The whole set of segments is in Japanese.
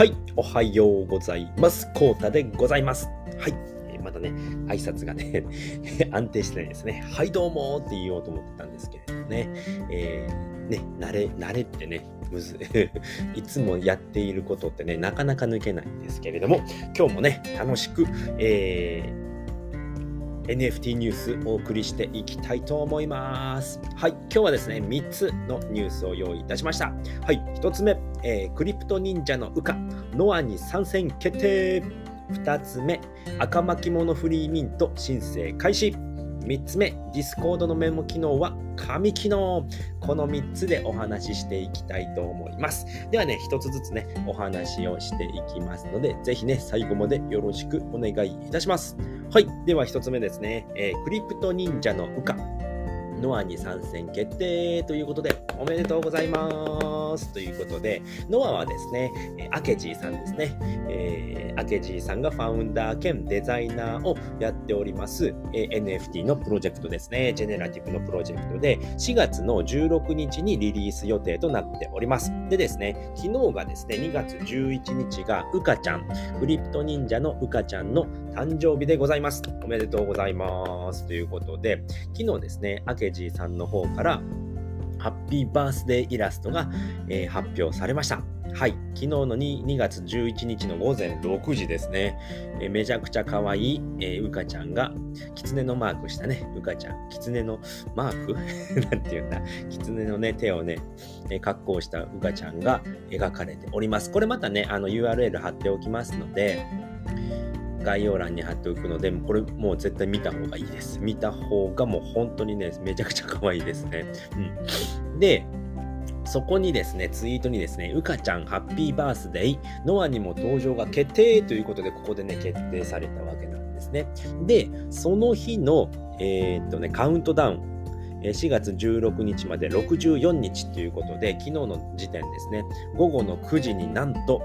はい、おはようございます。コータでございます。はい、えーまだね、挨拶がね、安定してないですね。はい、どうもって言おうと思ってたんですけれどもね、えーね、慣れ、慣れってね、むず いつもやっていることってね、なかなか抜けないんですけれども、今日もね、楽しく、えー NFT ニュースお送りしていきたいと思います。はい、今日はですね、3つのニュースを用意いたしました。はい、1つ目、えー CryptoNinja の宇迦、NOA に参戦決定。2つ目、赤巻物 free mint 申請開始。3つ目、 Discord のメモ機能は神機能。この3つでお話ししていきたいと思います。ではね、1つずつね、お話をしていきますので、ぜひね、最後までよろしくお願いいたします。はい。では1つ目ですね。えー CryptoNinja の宇迦。ノアに参戦決定ということで、おめでとうございます。ということで、ノアはですね、アケジーさんですね。えーアケジーさんがファウンダー兼デザイナーをやっております、えー NFT のプロジェクトですね。ジェネラティブのプロジェクトで、4月の16日にリリース予定となっております。でですね、昨日がですね、2月11日がウカちゃん、クリプト忍者のウカちゃんの誕生日でございます。おめでとうございます。ということで、昨日ですね、アケジーさんの方から、ハッピーバースデーイラストが、えー発表されました。はい。昨日の 2, 2月11日の午前6時ですね。えーめちゃくちゃ可愛い、えーうかちゃんが、狐のマークしたね、うかちゃん。狐のマーク？なんていうんだ。狐のね、手をね、えー格好したうかちゃんが描かれております。これまたね、あの URL 貼っておきますので、概要欄に貼っておくので、これもう絶対見た方がいいです。見た方がもう本当にね、めちゃくちゃ可愛いですね。うん、で、そこにですね、ツイートにですね、うかちゃんハッピーバースデー、ノアにも登場が決定ということで、ここでね、決定されたわけなんですね。で、その日の、えーっとね、カウントダウン、4月16日まで64日ということで、昨日の時点ですね、午後の9時になんと、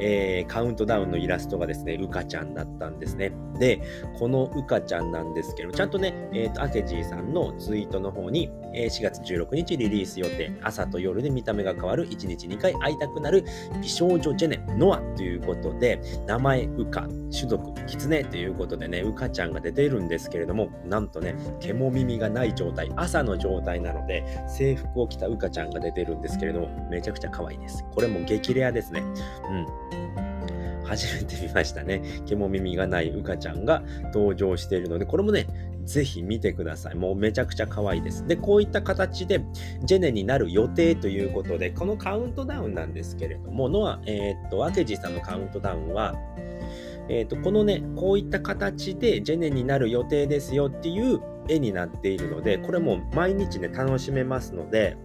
えーカウントダウンのイラストがですね、うかちゃんだったんですね。で、このうかちゃんなんですけど、ちゃんとね、えーと、アケジーさんのツイートの方に、えー4月16日リリース予定、朝と夜で見た目が変わる1日2回会いたくなる美少女ジェネ、ノアということで、名前うか、種族、キツネということでね、うかちゃんが出ているんですけれども、なんとね、毛も耳がない状態、朝朝の状態なので、制服を着たうかちゃんが出てるんですけれども、めちゃくちゃ可愛いです。これも激レアですね。うん。初めて見ましたね。毛も耳がないうかちゃんが登場しているので、これもね、ぜひ見てください。もうめちゃくちゃ可愛いです。で、こういった形でジェネになる予定ということで、このカウントダウンなんですけれども、ノア、えーっと、アケジさんのカウントダウンは、えーっと、このね、こういった形でジェネになる予定ですよっていう絵になっているので、これも毎日ね、楽しめますので、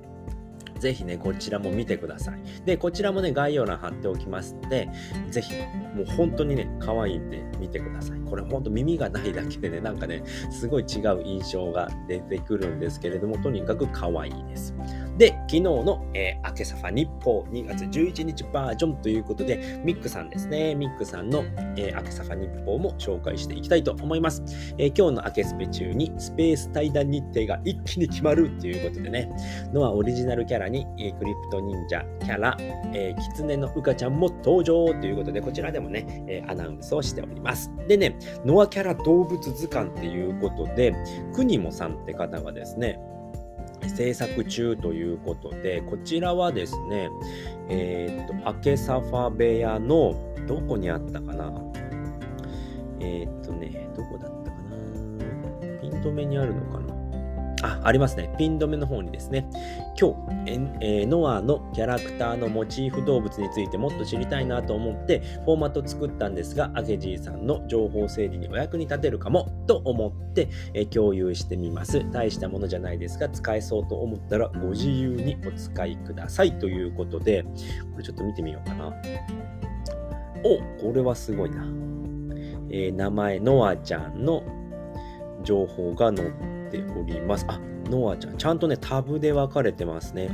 ぜひね、こちらも見てください。で、こちらもね、概要欄貼っておきますので、ぜひ、もう本当にね、可愛いんで見てください。これ本当耳がないだけでね、なんかね、すごい違う印象が出てくるんですけれども、とにかく可愛いです。で、昨日の、えー、明けサファ日報2月11日バージョンということで、ミックさんですね。ミックさんの、えー、明けサファ日報も紹介していきたいと思います。えー今日の明けスペ中にスペース対談日程が一気に決まるということでね、ノアオリジナルキャラに、えークリプト忍者キャラ、えー、キツネのウカちゃんも登場ということで、こちらでもね、えーアナウンスをしております。でね、ノアキャラ動物図鑑っていうことで、クニモさんって方がですね、制作中ということで、こちらはですね、えーっと、明けサファ部屋の、どこにあったかな？えーっとね、どこだったかな？ピント目にあるのかあ、ありますね。ピン止めの方にですね、今日、えーノアのキャラクターのモチーフ動物についてもっと知りたいなと思って、フォーマット作ったんですが、アケジーさんの情報整理にお役に立てるかもと思って、えー共有してみます。大したものじゃないですが、使えそうと思ったらご自由にお使いくださいということで、これちょっと見てみようかな。おこれはすごいな。えー名前、ノアちゃんの情報が載ってております。あ、ノアちゃん、ちゃんとね、タブで分かれてますね。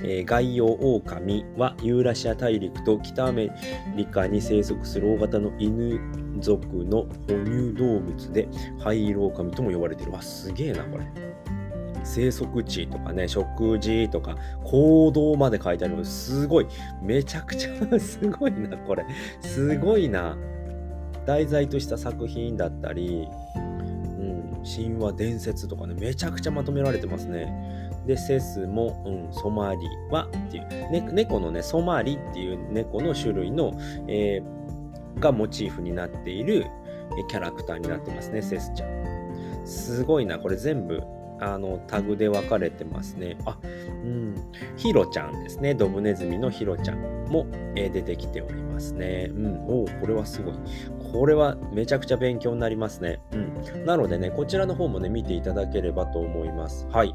えー概要、狼はユーラシア大陸と北アメリカに生息する大型の犬族の哺乳動物で、灰色狼とも呼ばれてる。わ、すげえな、これ。生息地とかね、食事とか行動まで書いてあるのすごい。めちゃくちゃ すごいな、これ。すごいな。題材とした作品だったり、神話伝説とかね、めちゃくちゃまとめられてますね。で、セスも、うん、ソマリはっていう、ね、猫のね、ソマリっていう猫の種類の、えー、がモチーフになっているキャラクターになってますね、セスちゃん。すごいな、これ全部あのタグで分かれてますね。あ、うん。ヒロちゃんですね。ドブネズミのヒロちゃんも、えー、出てきておりますね。うん。おこれはすごい。これはめちゃくちゃ勉強になりますね。うん。なのでね、こちらの方もね、見ていただければと思います。はい。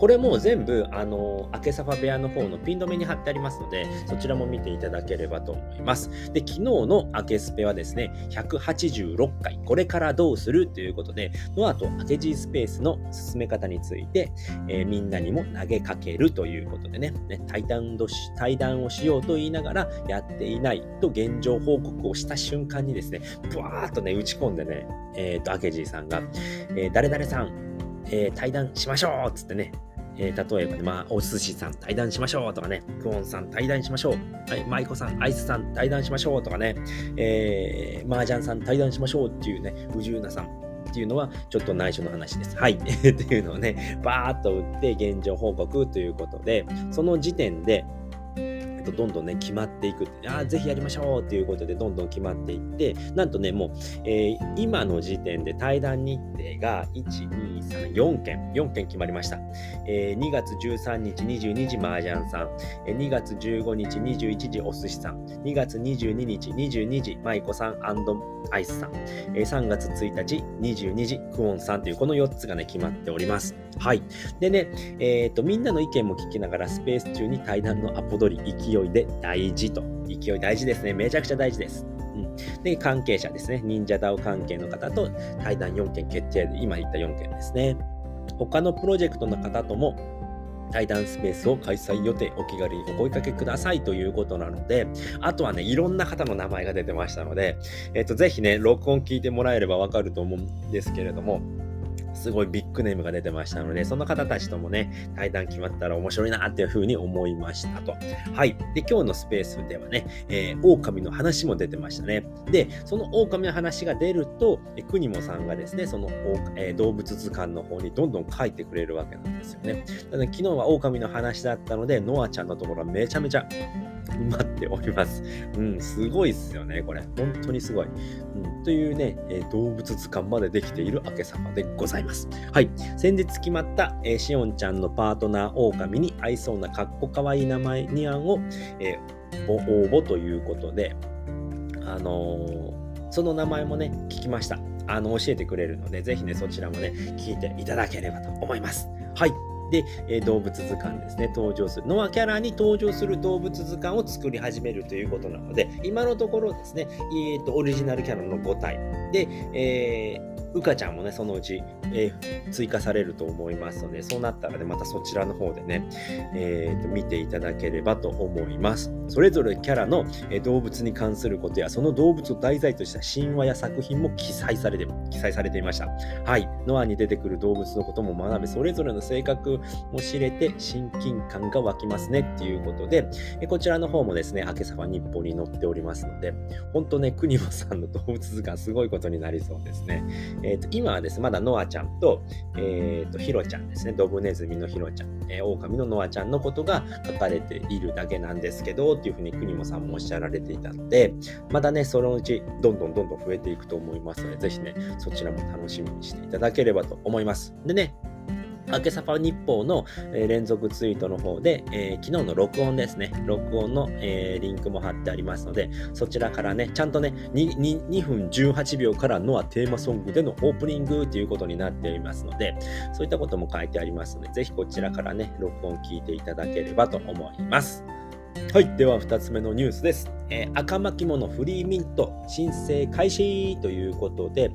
これも全部、あの、明けさファ部屋の方のピン止めに貼ってありますので、そちらも見ていただければと思います。で、昨日の明けスペはですね、186回、これからどうするということで、ノアと明け G スペースの進め方について、えー、みんなにも投げかけるということでね、ね対談対談をしようと言いながら、やっていないと現状報告をした瞬間にですね、ブワーっとね、打ち込んでね、えっ、ー、と、明け G さんが、えー、誰々さん、えー、対談しましょうっつってね、えー、例えばね、まあ、お寿司さん対談しましょうとかね、クオンさん対談しましょう。はい、舞子さん、アイスさん対談しましょうとかね、えー、麻雀さん対談しましょうっていうね、宇宙なさんっていうのはちょっと内緒の話です。はい。っていうのをね、バーっと打って現状報告ということで、その時点で、と、どんどんね、決まっていく。ああ、ぜひやりましょうということで、どんどん決まっていって、なんとね、もう、えー、今の時点で対談日程が、1、2、3、4件、4件決まりました。えー、2月13日22時、麻雀さん。えー、2月15日21時、お寿司さん。2月22日22時、舞子さんアイスさん。えー、3月1日22時、クオンさんという、この4つがね、決まっております。はい。でね、えっ、ー、と、みんなの意見も聞きながら、スペース中に対談のアポ取り、勢いいで大事と。勢い大事ですね。めちゃくちゃ大事です。うん、で、関係者ですね。忍者ダオ関係の方と対談4件決定で、今言った4件ですね。他のプロジェクトの方とも対談スペースを開催予定、お気軽にお声かけくださいということなので、あとはね、いろんな方の名前が出てましたので、えっ、と、ぜひね、録音聞いてもらえればわかると思うんですけれども、すごいビッグネームが出てましたので、その方たちともね、対談決まったら面白いなっていうふうに思いましたと。はい。で、今日のスペースではね、えー、狼の話も出てましたね。で、その狼の話が出ると、え国もさんがですね、その、えー、動物図鑑の方にどんどん書いてくれるわけなんですよね。なので、昨日は狼の話だったので、ノアちゃんのところはめちゃめちゃ待っております。うん、すごいっすよね、これ。本当にすごい。うん、というね、えー、動物図鑑までできている明け様でございます。はい。先日決まった、えー、しおんちゃんのパートナー狼に合いそうなかっこかわいい名前に案を、えー、応募ということで、あのー、その名前もね、聞きました。あの、教えてくれるので、ぜひね、そちらもね、聞いていただければと思います。はい。で、え、動物図鑑ですね、登場する。ノアキャラに登場する動物図鑑を作り始めるということなので、今のところですね、えーと、オリジナルキャラの5体。で、えーうかちゃんもね、そのうち、えー、追加されると思いますので、そうなったらね、またそちらの方でね、えーと、見ていただければと思います。それぞれキャラの、えー、動物に関することや、その動物を題材とした神話や作品も記載されて、記載されていました。はい。ノアに出てくる動物のことも学べ、それぞれの性格も知れて親近感が湧きますねっていうことで、えこちらの方もですね、明けさま日報に載っておりますので、本当ね、国本さんの動物図鑑すごいことになりそうですね。えーと、今はですね、まだノアちゃんと、えーと、ヒロちゃんですね、ドブネズミのヒロちゃん、えー、狼のノアちゃんのことが書かれているだけなんですけど、っていうふうに国もさんもおっしゃられていたので、まだね、そのうちどんどんどんどん増えていくと思いますので、ぜひね、そちらも楽しみにしていただければと思います。でね、明けさぱ日報の、連続ツイートの方で、えー、昨日の録音ですね、録音の、えー、リンクも貼ってありますので、そちらからね、ちゃんとね、2, 2, 2分18秒からのはテーマソングでのオープニングということになっていますので、そういったことも書いてありますので、ぜひこちらからね、録音聞いていただければと思います。はい。では、2つ目のニュースです。えー、赤巻物フリーミント申請開始ということで、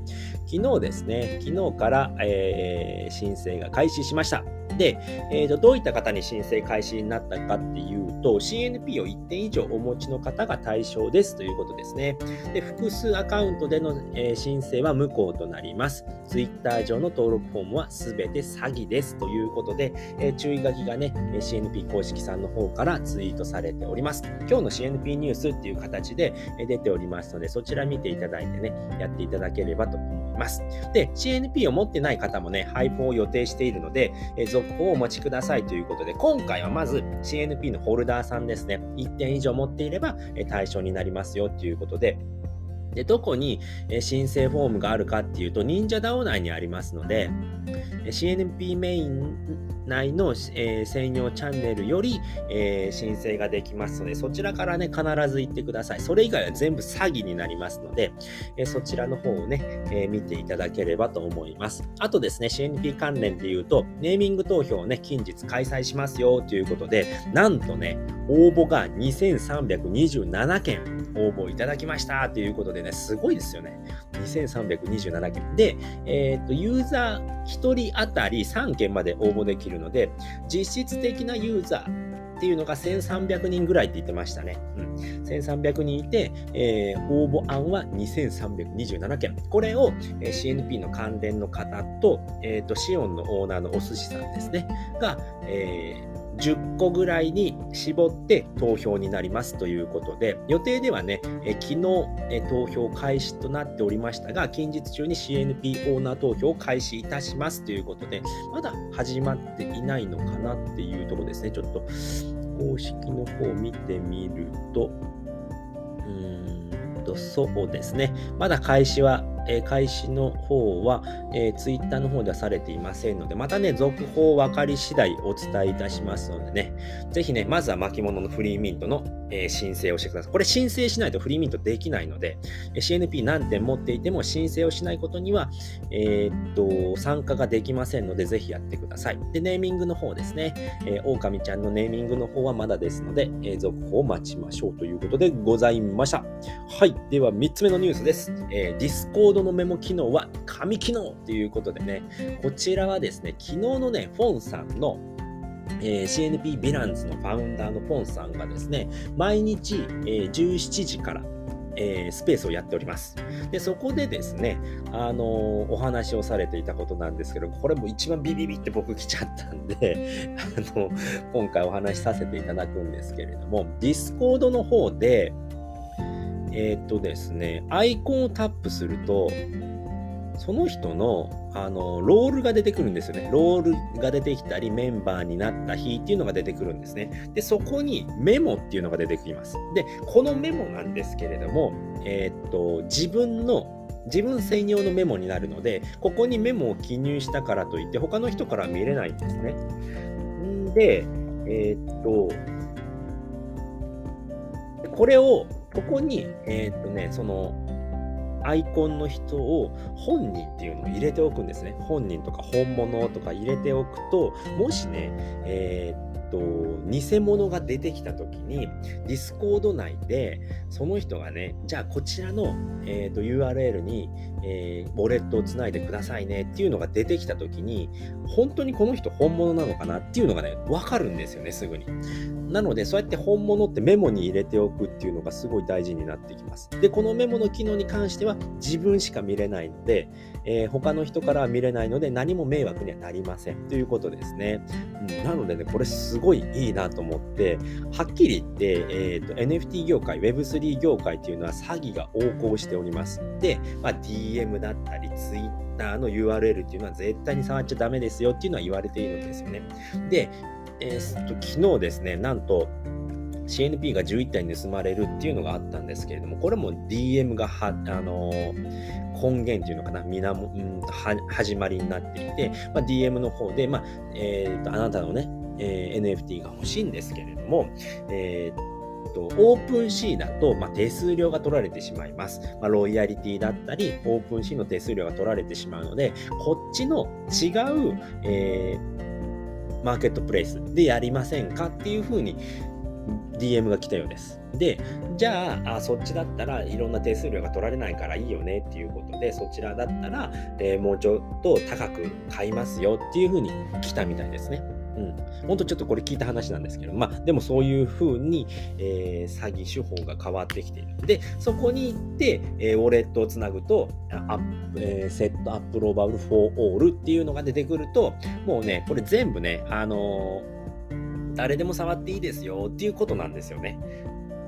昨日ですね、昨日から、えー、申請が開始しました。で、えーと、どういった方に申請開始になったかっていうと、CNP を1点以上お持ちの方が対象ですということですね。で複数アカウントでの、えー、申請は無効となります。Twitter 上の登録フォームは全て詐欺ですということで、えー、注意書きがね、CNP 公式さんの方からツイートされております。今日の CNP ニュースっていう形で出ておりますので、そちら見ていただいてね、やっていただければと思います。で、CNP を持ってない方もね、配布を予定しているので、え続報をお待ちくださいということで、今回はまず CNP のホルダーさんですね、1点以上持っていれば対象になりますよということで、で、どこに申請フォームがあるかっていうと、忍者 DAO 内にありますので、CNP メイン内の、えー、専用チャンネルより、えー、申請ができますので、そちらからね、必ず行ってください。それ以外は全部詐欺になりますので、えー、そちらの方をね、え見ていただければと思います。あとですね、CNP 関連で言うと、ネーミング投票をね、近日開催しますよということで、なんとね、応募が2327件応募いただきましたということでね、すごいですよね。2327件。で、えっ、と、ユーザー1人当たり3件まで応募できるので、実質的なユーザーっていうのが1300人ぐらいって言ってましたね。うん、1300人いて、えー、応募案は2327件。これを、えー、CNP の関連の方と、えーと、シオンのオーナーのお寿司さんですね、が、えー10個ぐらいに絞って投票になりますということで、予定ではね、え昨日え投票開始となっておりましたが、近日中に CNP オーナー投票を開始いたしますということで、まだ始まっていないのかなっていうところですね。ちょっと公式の方を見てみると、うーんと、そうですね。まだ開始はえ、開始の方は、えー、ツイッターの方ではされていませんので、またね、続報分かり次第お伝えいたしますのでね、ぜひね、まずは巻物のフリーミントの、えー、申請をしてください。これ申請しないとフリーミントできないので、CNP 何点持っていても申請をしないことには、えー、っと、参加ができませんので、ぜひやってください。で、ネーミングの方ですね、えー、狼ちゃんのネーミングの方はまだですので、えー、続報を待ちましょうということでございました。はい。では、3つ目のニュースです。えー、Discord ドのメモ機能は紙機能ということでね、こちらはですね、昨日のね、フォンさんのえー、CNP ヴィランズのファウンダーのフォンさんがですね、毎日、えー、17時から、えー、スペースをやっております。で、そこでですね、あのー、お話をされていたことなんですけど、これも一番ビビビって僕来ちゃったんで、あの、今回お話しさせていただくんですけれども、 Discord の方で、えっ、とですね、アイコンをタップすると、その人のあのロールが出てくるんですよね。ロールが出てきたり、メンバーになった日っていうのが出てくるんですね。で、そこにメモっていうのが出てきます。で、このメモなんですけれども、えっ、と、自分の自分専用のメモになるので、ここにメモを記入したからといって、他の人からは見れないんですね。んで、えー、っと、これをここに、えー、っとね、その、アイコンの人を本人っていうのを入れておくんですね。本人とか本物とか入れておくと、もしね、えー、と、偽物が出てきた時に、Discord 内で、その人がね、じゃあこちらの、えーと、URL に、えー、ウォレットをつないでくださいねっていうのが出てきた時に、本当にこの人本物なのかなっていうのがね、わかるんですよね、すぐに。なので、そうやって本物ってメモに入れておくっていうのがすごい大事になってきます。で、このメモの機能に関しては自分しか見れないので、えー、他の人からは見れないので何も迷惑にはなりませんということですね。うん、なのでね、これすごいいいなと思って、はっきり言って、えーと、NFT 業界、Web3 業界っていうのは詐欺が横行しております。で、まあ、DM だったり、Twitter の URL っていうのは絶対に触っちゃダメですよっていうのは言われているんですよね。で、えー、と昨日ですね、なんと、CNP が11体盗まれるっていうのがあったんですけれども、これも DM がは、あの、根源っていうのかな、源、始まりになっていて、まあ、DM の方で、まあ、えー、と、あなたのね、えー、NFT が欲しいんですけれども、えーと、 OpenSea だと、まあ、手数料が取られてしまいます。まあ、ロイヤリティだったり、 OpenSea の手数料が取られてしまうので、こっちの違う、えー、マーケットプレイスでやりませんかっていうふうに DM が来たようです。で、じゃああ、そっちだったらいろんな手数料が取られないからいいよねっていうことで、そちらだったら、えー、もうちょっと高く買いますよっていうふうに来たみたいですね。うん、本当ちょっとこれ聞いた話なんですけど、まあ、でもそういうふうに、えー、詐欺手法が変わってきている。で、そこに行って、えー、ウォレットをつなぐと、アップえー、 set approval for all っていうのが出てくると、もうね、これ全部ね、あのー、誰でも触っていいですよっていうことなんですよね。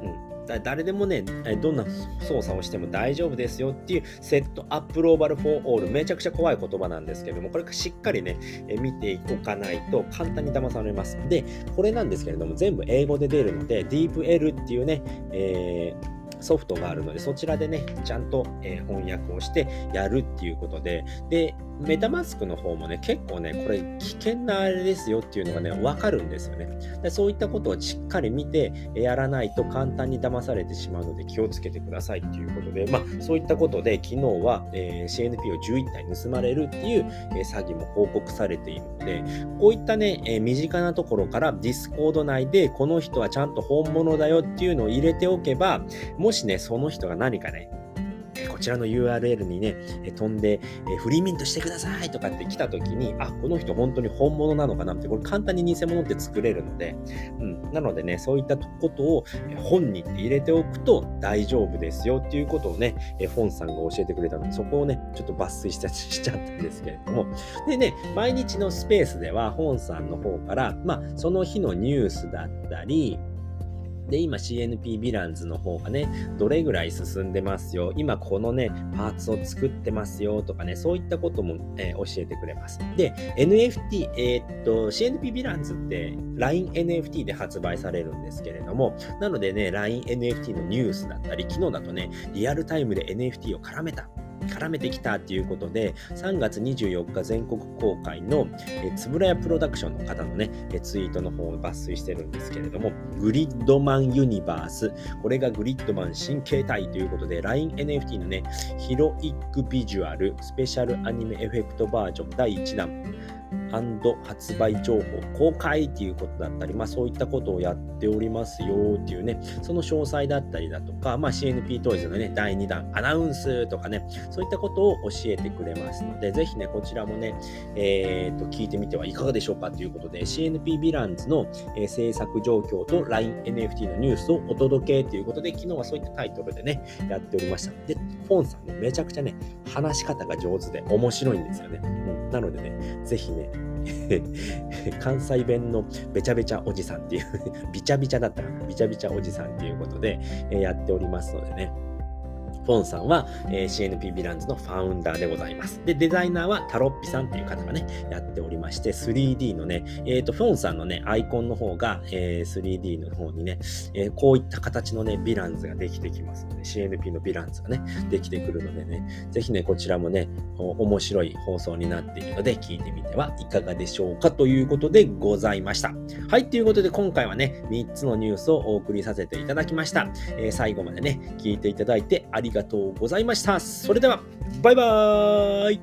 うん誰でもね、どんな操作をしても大丈夫ですよっていうセットアップローバルフォーオールめちゃくちゃ怖い言葉なんですけども、これしっかりね、見ておかないと簡単に騙されます。で、これなんですけれども、全部英語で出るので、DeepL っていうね、えーソフトがあるので、そちらでね、ちゃんと、えー、翻訳をしてやるっていうことで、で、メタマスクの方もね、結構ね、これ危険なあれですよっていうのがね、わかるんですよねで。そういったことをしっかり見てやらないと簡単に騙されてしまうので気をつけてくださいっていうことで、まあ、そういったことで昨日は、えー、CNP を11体盗まれるっていう、えー、詐欺も報告されているので、こういったね、え、身近なところから Discord 内でこの人はちゃんと本物だよっていうのを入れておけば、ももしね、その人が何かね、こちらの URL にね、飛んで、 free mint してくださいとかって来た時に、あ、この人本当に本物なのかなって、これ簡単に偽物って作れるので、うん。なのでね、そういったことを本に入れておくと大丈夫ですよっていうことをね、フォンさんが教えてくれたので、そこをね、ちょっと抜粋しちゃったんですけれども。でね、毎日のスペースでは、フォンさんの方から、まあ、その日のニュースだったり、で、今 CNP ヴィランズの方がね、どれぐらい進んでますよ。今このね、パーツを作ってますよとかね、そういったことも、えー、教えてくれます。で、NFT、えー、っと、CNP ヴィランズって LINENFT で発売されるんですけれども、なのでね、LINENFT のニュースだったり、昨日だとね、リアルタイムで NFT を絡めた絡めてきたっていうことで、3月24日全国公開の、えつぶらやプロダクションの方のね、えツイートの方を抜粋してるんですけれども、グリッドマンユニバース、これがグリッドマン新形態ということで、LINENFT のね、ヒロイックビジュアルスペシャルアニメエフェクトバージョン第1弾、発売情報公開っていうことだったり、まあそういったことをやっておりますよっていうね、その詳細だったりだとか、まあ CNP トイズのね、第2弾アナウンスとかね、そういったことを教えてくれますので、ぜひね、こちらもね、えー、と、聞いてみてはいかがでしょうかということで、CNP ヴィランズの、えー、制作状況と LINENFT のニュースをお届けということで、昨日はそういったタイトルでね、やっておりました。で、フォンさんね、めちゃくちゃね、話し方が上手で面白いんですよね。うん、なのでね、ぜひね、関西弁のべちゃべちゃおじさんっていう びちゃびちゃだったら、びちゃびちゃおじさんっていうことで、えやっておりますのでね。フォンさんは、えー、CNP ヴィランズのファウンダーでございます。で、デザイナーはタロッピさんっていう方がね、やっておりまして、3D のね、えっ、ー、と、フォンさんのね、アイコンの方が、えー、3D の方にね、えこういった形のね、ヴィランズができてきますので、CNP のヴィランズがね、できてくるのでね、ぜひね、こちらもね、面白い放送になっているので、聞いてみてはいかがでしょうかということでございました。はい、ということで今回はね、3つのニュースをお送りさせていただきました。え最後までね、聞いていただいてありがとうございましたがとうございました。それでは、バイバーイ